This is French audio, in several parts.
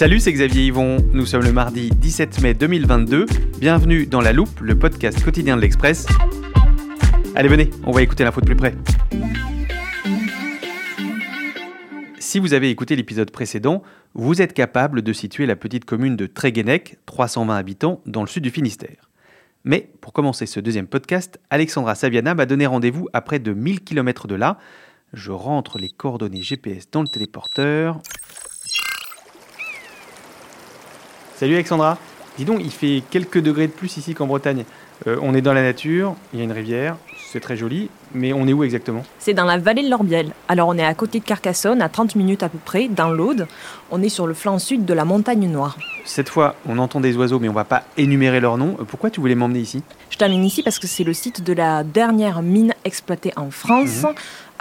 Salut, c'est Xavier Yvon. Nous sommes le mardi 17 mai 2022. Bienvenue dans La Loupe, le podcast quotidien de l'Express. Allez, venez, on va écouter l'info de plus près. Si vous avez écouté l'épisode précédent, vous êtes capable de situer la petite commune de Tréguenec, 320 habitants, dans le sud du Finistère. Mais pour commencer ce deuxième podcast, Alexandra Saviana m'a donné rendez-vous à près de 1000 km de là. Je rentre les coordonnées GPS dans le téléporteur. Salut Alexandra. Dis donc, il fait quelques degrés de plus ici qu'en Bretagne. Euh, on est dans la nature, il y a une rivière, c'est très joli, mais on est où exactement? C'est dans la vallée de l'Orbiel. Alors on est à côté de Carcassonne, à 30 minutes à peu près, dans l'Aude. On est sur le flanc sud de la montagne noire. Cette fois, on entend des oiseaux, mais on va pas énumérer leurs noms. Pourquoi tu voulais m'emmener ici? Je t'amène ici parce que c'est le site de la dernière mine exploitée en France.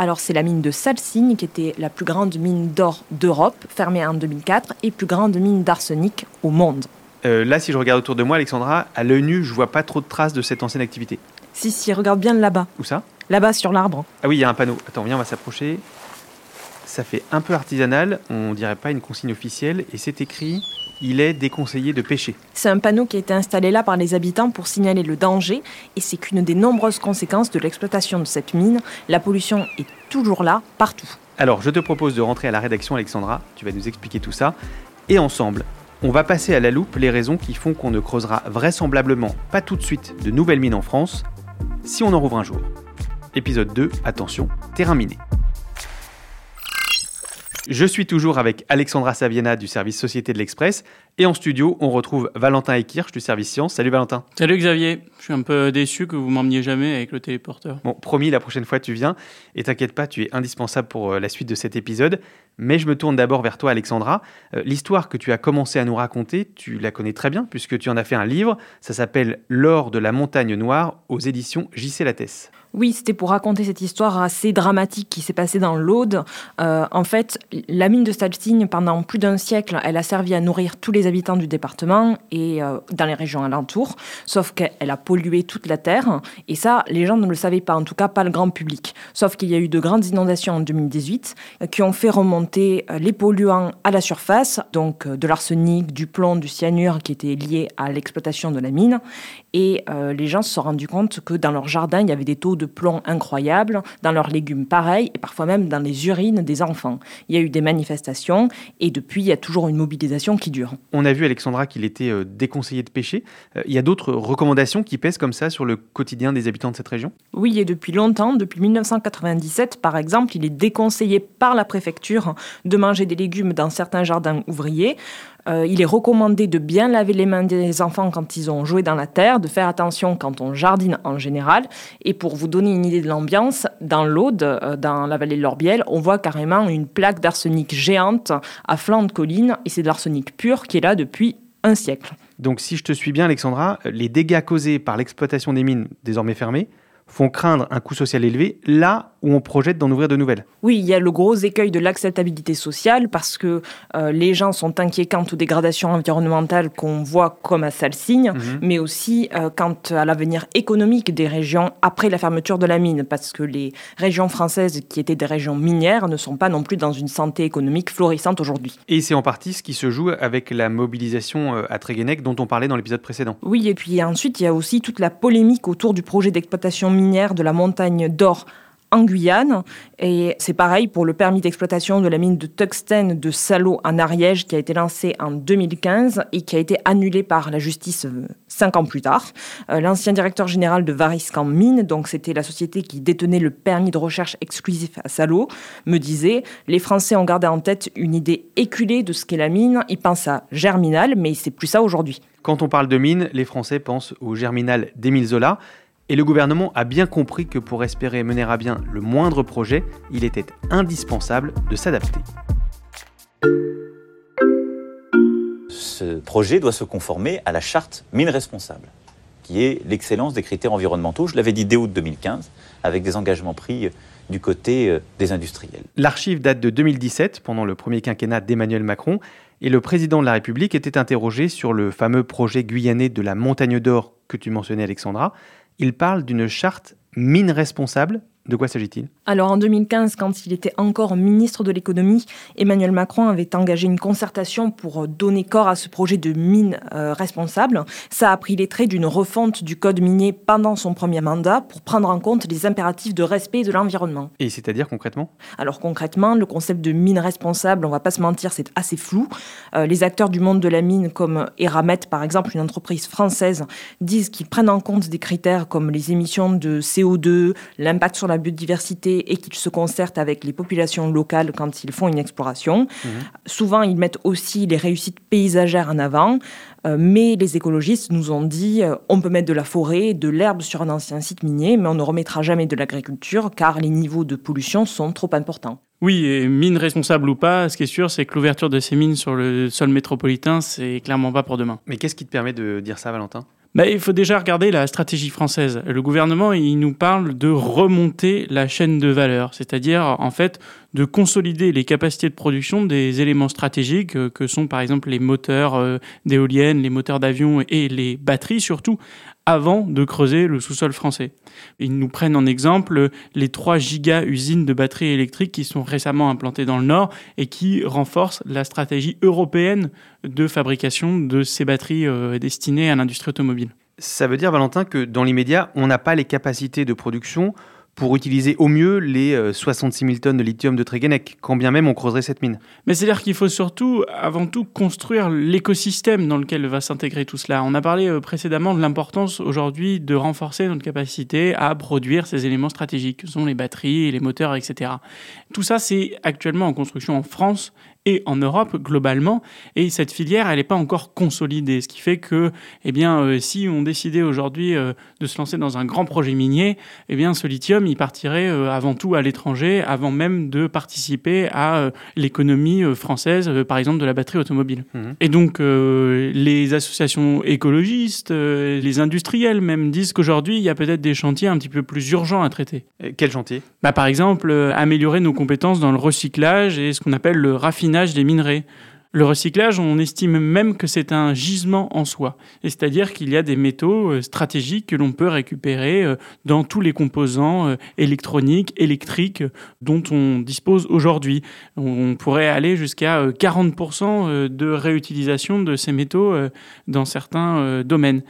Alors c'est la mine de Salsigne qui était la plus grande mine d'or d'Europe, fermée en 2004, et plus grande mine d'arsenic au monde. Euh, Là, si je regarde autour de moi, Alexandra, à l'œil nu, je vois pas trop de traces de cette ancienne activité. Si, si, regarde bien là-bas. Où ça? Là-bas sur l'arbre. Ah oui, il y a un panneau. Attends, viens, on va s'approcher. Ça fait un peu artisanal, on dirait pas une consigne officielle, et c'est écrit il est déconseillé de pêcher. C'est un panneau qui a été installé là par les habitants pour signaler le danger, et c'est qu'une des nombreuses conséquences de l'exploitation de cette mine. La pollution est toujours là, partout. Alors, je te propose de rentrer à la rédaction, Alexandra. Tu vas nous expliquer tout ça. Et ensemble, on va passer à la loupe les raisons qui font qu'on ne creusera vraisemblablement pas tout de suite de nouvelles mines en France, si on en rouvre un jour. Épisode 2, attention, terrain miné. Je suis toujours avec Alexandra Saviena du service Société de l'Express et en studio, on retrouve Valentin Ekirch du service Science. Salut Valentin. Salut Xavier, je suis un peu déçu que vous m'emmeniez jamais avec le téléporteur. Bon, promis, la prochaine fois tu viens. Et t'inquiète pas, tu es indispensable pour euh, la suite de cet épisode. Mais je me tourne d'abord vers toi, Alexandra. Euh, L'histoire que tu as commencé à nous raconter, tu la connais très bien, puisque tu en as fait un livre. Ça s'appelle L'or de la montagne noire aux éditions JC Lattès. Oui, c'était pour raconter cette histoire assez dramatique qui s'est passée dans l'Aude. Euh, en fait, la mine de Salsigne, pendant plus d'un siècle, elle a servi à nourrir tous les habitants du département et euh, dans les régions alentours, sauf qu'elle a pollué toute la terre. Et ça, les gens ne le savaient pas, en tout cas pas le grand public. Sauf qu'il y a eu de grandes inondations en 2018 euh, qui ont fait remonter euh, les polluants à la surface, donc euh, de l'arsenic, du plomb, du cyanure qui étaient liés à l'exploitation de la mine. Et euh, les gens se sont rendus compte que dans leur jardin, il y avait des taux de plomb incroyables, dans leurs légumes pareil, et parfois même dans les urines des enfants. Il y a eu des manifestations, et depuis, il y a toujours une mobilisation qui dure. On a vu, Alexandra, qu'il était euh, déconseillé de pêcher. Il y a d'autres recommandations qui pèsent comme ça sur le quotidien des habitants de cette région? Oui, et depuis longtemps, depuis 1997 par exemple, il est déconseillé par la préfecture de manger des légumes dans certains jardins ouvriers. Euh, il est recommandé de bien laver les mains des enfants quand ils ont joué dans la terre, de faire attention quand on jardine en général. Et pour vous donner une idée de l'ambiance, dans l'Aude, euh, dans la vallée de l'Orbiel, on voit carrément une plaque d'arsenic géante à flanc de colline, et c'est de l'arsenic pur qui est là depuis un siècle. Donc, si je te suis bien, Alexandra, les dégâts causés par l'exploitation des mines désormais fermées font craindre un coût social élevé là ou on projette d'en ouvrir de nouvelles Oui, il y a le gros écueil de l'acceptabilité sociale parce que euh, les gens sont inquiets quant aux dégradations environnementales qu'on voit comme à Salsigne, Mhm. mais aussi euh, quant à l'avenir économique des régions après la fermeture de la mine, parce que les régions françaises qui étaient des régions minières ne sont pas non plus dans une santé économique florissante aujourd'hui. Et c'est en partie ce qui se joue avec la mobilisation euh, à Tréguenec dont on parlait dans l'épisode précédent. Oui, et puis ensuite, il y a aussi toute la polémique autour du projet d'exploitation minière de la montagne d'or en Guyane. Et c'est pareil pour le permis d'exploitation de la mine de tungstène de Salo en Ariège qui a été lancé en 2015 et qui a été annulé par la justice euh, cinq ans plus tard. Euh, L'ancien directeur général de Variscan Mine, donc c'était la société qui détenait le permis de recherche exclusif à Salo, me disait les Français ont gardé en tête une idée éculée de ce qu'est la mine. Ils pensent à Germinal, mais c'est plus ça aujourd'hui. Quand on parle de mine, les Français pensent au germinal d'Émile Zola. Et le gouvernement a bien compris que pour espérer mener à bien le moindre projet, il était indispensable de s'adapter. Ce projet doit se conformer à la charte mine responsable, qui est l'excellence des critères environnementaux. Je l'avais dit dès août 2015, avec des engagements pris euh, du côté euh, des industriels. L'archive date de 2017, pendant le premier quinquennat d'Emmanuel Macron, et le président de la République était interrogé sur le fameux projet guyanais de la montagne d'or que tu mentionnais Alexandra. Il parle d'une charte mine responsable. De quoi s'agit-il? Alors en 2015, quand il était encore ministre de l'économie, Emmanuel Macron avait engagé une concertation pour donner corps à ce projet de mine euh, responsable. Ça a pris les traits d'une refonte du code minier pendant son premier mandat pour prendre en compte les impératifs de respect de l'environnement. Et c'est-à-dire concrètement? Alors concrètement, le concept de mine responsable, on va pas se mentir, c'est assez flou. Euh, les acteurs du monde de la mine, comme Eramet par exemple, une entreprise française, disent qu'ils prennent en compte des critères comme les émissions de CO2, l'impact sur la biodiversité et qu'ils se concertent avec les populations locales quand ils font une exploration. Souvent, ils mettent aussi les réussites paysagères en avant. Euh, mais les écologistes nous ont dit euh, on peut mettre de la forêt, de l'herbe sur un ancien site minier, mais on ne remettra jamais de l'agriculture car les niveaux de pollution sont trop importants. Oui, et mine responsable ou pas, ce qui est sûr, c'est que l'ouverture de ces mines sur le sol métropolitain, c'est clairement pas pour demain. Mais qu'est-ce qui te permet de dire ça, Valentin? Il faut déjà regarder la stratégie française. Le gouvernement, il nous parle de remonter la chaîne de valeur, c'est-à-dire en fait de consolider les capacités de production des éléments stratégiques euh, que sont par exemple les moteurs euh, d'éoliennes, les moteurs d'avion et les batteries surtout, avant de creuser le sous-sol français. Ils nous prennent en exemple les 3 giga usines de batteries électriques qui sont récemment implantées dans le Nord et qui renforcent la stratégie européenne de fabrication de ces batteries euh, destinées à l'industrie automobile. Ça veut dire, Valentin, que dans l'immédiat, on n'a pas les capacités de production pour utiliser au mieux les euh, 66 000 tonnes de lithium de Tréguenec, quand bien même on creuserait cette mine. Mais c'est-à-dire qu'il faut surtout, avant tout, construire l'écosystème dans lequel va s'intégrer tout cela. On a parlé euh, précédemment de l'importance aujourd'hui de renforcer notre capacité à produire ces éléments stratégiques, que sont les batteries, les moteurs, etc. Tout ça, c'est actuellement en construction en France et en Europe globalement, et cette filière, elle n'est pas encore consolidée, ce qui fait que, eh bien, euh, si on décidait aujourd'hui euh, de se lancer dans un grand projet minier, eh bien, ce lithium, il partirait euh, avant tout à l'étranger, avant même de participer à l'économie française, par exemple de la batterie automobile. Mhm. Et donc, les associations écologistes, les industriels même, disent qu'aujourd'hui, il y a peut-être des chantiers un petit peu plus urgents à traiter. Euh, Quel chantier Bah, par exemple, améliorer nos compétences dans le recyclage et ce qu'on appelle le raffinage des minerais. Le recyclage, on estime même que c'est un gisement en soi. C'est-à-dire qu'il y a des métaux euh, stratégiques que l'on peut récupérer euh, dans tous les composants euh, électroniques, électriques dont on dispose aujourd'hui. On pourrait aller jusqu'à euh, 40% euh, de réutilisation de ces métaux dans certains domaines.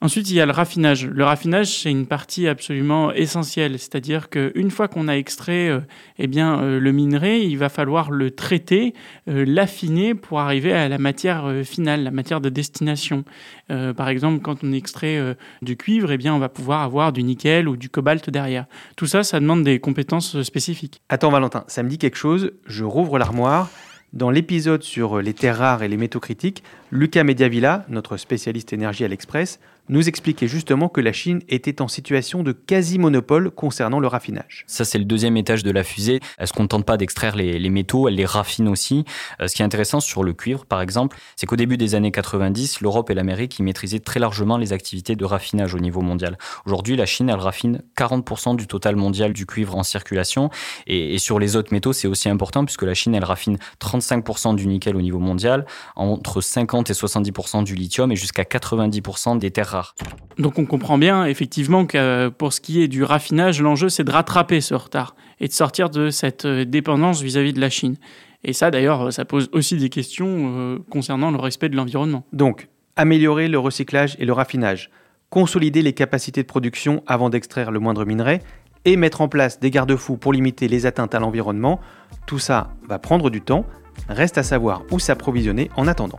Ensuite, il y a le raffinage. Le raffinage, c'est une partie absolument essentielle. C'est-à-dire qu'une fois qu'on a extrait eh bien, le minerai, il va falloir le traiter, l'affiner arriver à la matière euh, finale, la matière de destination. Euh, par exemple, quand on extrait euh, du cuivre, eh bien, on va pouvoir avoir du nickel ou du cobalt derrière. Tout ça, ça demande des compétences spécifiques. Attends, Valentin, ça me dit quelque chose. Je rouvre l'armoire. Dans l'épisode sur les terres rares et les métaux critiques, Lucas Mediavilla, notre spécialiste énergie à l'Express, nous expliquait justement que la Chine était en situation de quasi-monopole concernant le raffinage. Ça, c'est le deuxième étage de la fusée. Elle se contente pas d'extraire les, les, métaux, elle les raffine aussi. Euh, ce qui est intéressant sur le cuivre, par exemple, c'est qu'au début des années 90, l'Europe et l'Amérique y maîtrisaient très largement les activités de raffinage au niveau mondial. Aujourd'hui, la Chine, elle raffine 40% du total mondial du cuivre en circulation. Et, et sur les autres métaux, c'est aussi important puisque la Chine, elle raffine 35% du nickel au niveau mondial, entre 50 et 70% du lithium et jusqu'à 90% des terres Donc on comprend bien effectivement que pour ce qui est du raffinage, l'enjeu c'est de rattraper ce retard et de sortir de cette euh, dépendance vis-à-vis de la Chine. Et ça d'ailleurs, ça pose aussi des questions euh, concernant le respect de l'environnement. Donc, améliorer le recyclage et le raffinage, consolider les capacités de production avant d'extraire le moindre minerai et mettre en place des garde-fous pour limiter les atteintes à l'environnement, tout ça va prendre du temps. Reste à savoir où s'approvisionner en attendant.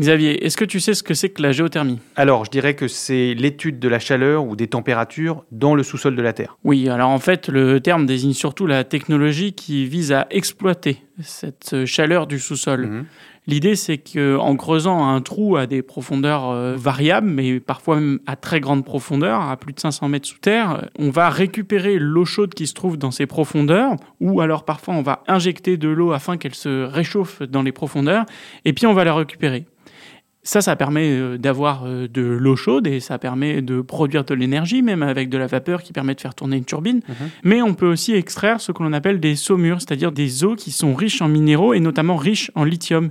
Xavier, est-ce que tu sais ce que c'est que la géothermie? Alors, je dirais que c'est l'étude de la chaleur ou des températures dans le sous-sol de la Terre. Oui, alors en fait, le terme désigne surtout la technologie qui vise à exploiter cette chaleur du sous-sol. Mmh. L'idée, c'est qu'en creusant un trou à des profondeurs euh, variables, mais parfois même à très grande profondeur, à plus de 500 mètres sous terre, on va récupérer l'eau chaude qui se trouve dans ces profondeurs, ou alors parfois on va injecter de l'eau afin qu'elle se réchauffe dans les profondeurs, et puis on va la récupérer. Ça, ça permet euh, d'avoir euh, de l'eau chaude et ça permet de produire de l'énergie, même avec de la vapeur qui permet de faire tourner une turbine. Mmh. Mais on peut aussi extraire ce que l'on appelle des saumures, c'est-à-dire des eaux qui sont riches en minéraux et notamment riches en lithium.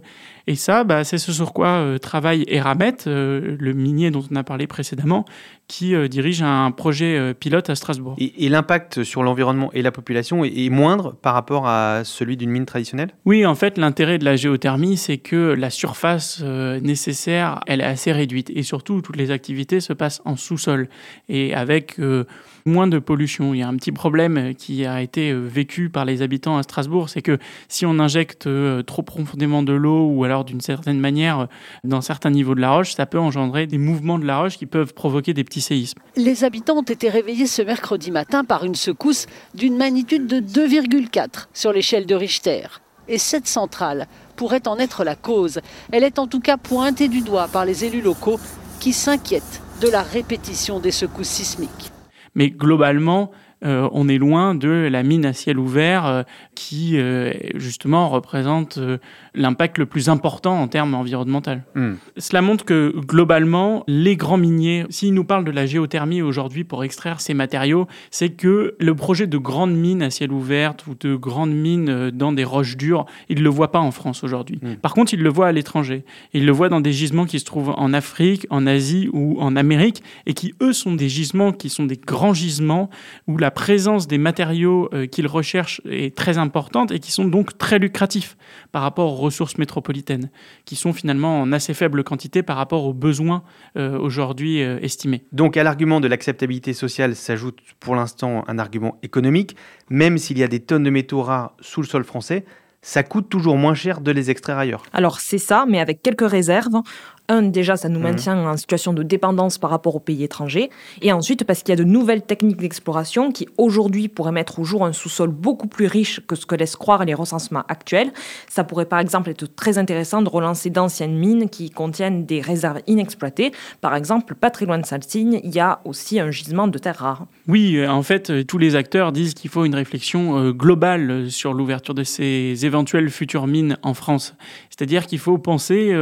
Et ça, bah, c'est ce sur quoi euh, travaille Eramet, euh, le minier dont on a parlé précédemment, qui euh, dirige un projet pilote à Strasbourg. Et, et l'impact sur l'environnement et la population est, est, moindre par rapport à celui d'une mine traditionnelle? Oui, en fait, l'intérêt de la géothermie, c'est que la surface nécessaire, elle est assez réduite. Et surtout, toutes les activités se passent en sous-sol. Et avec moins de pollution. Il y a un petit problème qui a été vécu par les habitants à Strasbourg, c'est que si on injecte trop profondément de l'eau ou alors d'une certaine manière dans certains niveaux de la roche, ça peut engendrer des mouvements de la roche qui peuvent provoquer des petits séismes. Les habitants ont été réveillés ce mercredi matin par une secousse d'une magnitude de 2,4 sur l'échelle de Richter. Et cette centrale pourrait en être la cause. Elle est en tout cas pointée du doigt par les élus locaux qui s'inquiètent de la répétition des secousses sismiques. Mais globalement, euh, on est loin de la mine à ciel ouvert euh, qui, euh, justement, représente euh, l'impact le plus important en termes environnementaux. Mm. Cela montre que, globalement, les grands miniers, s'ils nous parlent de la géothermie aujourd'hui pour extraire ces matériaux, c'est que le projet de grandes mines à ciel ouvert ou de grandes mines dans des roches dures, ils ne le voient pas en France aujourd'hui. Mm. Par contre, ils le voient à l'étranger. Ils le voient dans des gisements qui se trouvent en Afrique, en Asie ou en Amérique et qui, eux, sont des gisements qui sont des grands gisements où la la présence des matériaux euh, qu'ils recherchent est très importante et qui sont donc très lucratifs par rapport aux ressources métropolitaines, qui sont finalement en assez faible quantité par rapport aux besoins euh, aujourd'hui euh, estimés. Donc à l'argument de l'acceptabilité sociale s'ajoute pour l'instant un argument économique, même s'il y a des tonnes de métaux rares sous le sol français, ça coûte toujours moins cher de les extraire ailleurs. Alors c'est ça, mais avec quelques réserves. Un, déjà, ça nous maintient mmh. en situation de dépendance par rapport aux pays étrangers. Et ensuite, parce qu'il y a de nouvelles techniques d'exploration qui, aujourd'hui, pourraient mettre au jour un sous-sol beaucoup plus riche que ce que laissent croire les recensements actuels. Ça pourrait, par exemple, être très intéressant de relancer d'anciennes mines qui contiennent des réserves inexploitées. Par exemple, pas très loin de Salsigne, il y a aussi un gisement de terres rares. Oui, euh, en fait, euh, tous les acteurs disent qu'il faut une réflexion euh, globale sur l'ouverture de ces éventuelles futures mines en France. C'est-à-dire qu'il faut penser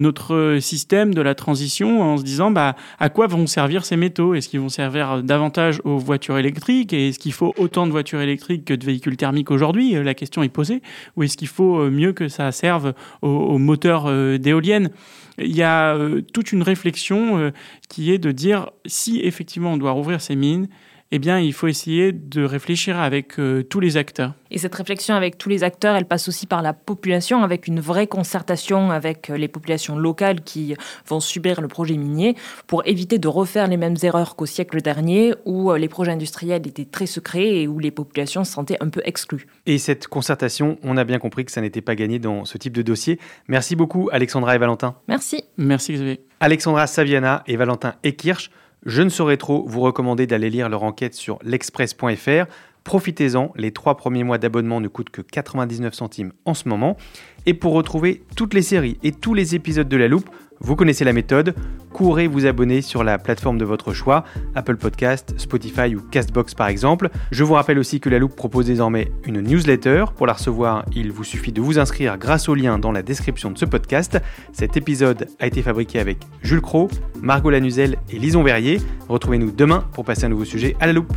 notre système système de la transition en se disant bah, à quoi vont servir ces métaux? Est-ce qu'ils vont servir davantage aux voitures électriques? Et est-ce qu'il faut autant de voitures électriques que de véhicules thermiques aujourd'hui? La question est posée. Ou est-ce qu'il faut euh, mieux que ça serve aux, aux moteurs euh, d'éoliennes? Il y a euh, toute une réflexion qui est de dire si effectivement on doit rouvrir ces mines, eh bien, il faut essayer de réfléchir avec euh, tous les acteurs. Et cette réflexion avec tous les acteurs, elle passe aussi par la population, avec une vraie concertation avec les populations locales qui vont subir le projet minier, pour éviter de refaire les mêmes erreurs qu'au siècle dernier, où les projets industriels étaient très secrets et où les populations se sentaient un peu exclues. Et cette concertation, on a bien compris que ça n'était pas gagné dans ce type de dossier. Merci beaucoup, Alexandra et Valentin. Merci. Merci, Xavier. Alexandra Saviana et Valentin Ekirch, je ne saurais trop vous recommander d'aller lire leur enquête sur l'express.fr. Profitez-en, les trois premiers mois d'abonnement ne coûtent que 99 centimes en ce moment. Et pour retrouver toutes les séries et tous les épisodes de La Loupe, vous connaissez la méthode, courez vous abonner sur la plateforme de votre choix, Apple Podcast, Spotify ou Castbox par exemple. Je vous rappelle aussi que La Loupe propose désormais une newsletter. Pour la recevoir, il vous suffit de vous inscrire grâce au lien dans la description de ce podcast. Cet épisode a été fabriqué avec Jules Cro, Margot Lanuzel et Lison Verrier. Retrouvez-nous demain pour passer un nouveau sujet à La Loupe.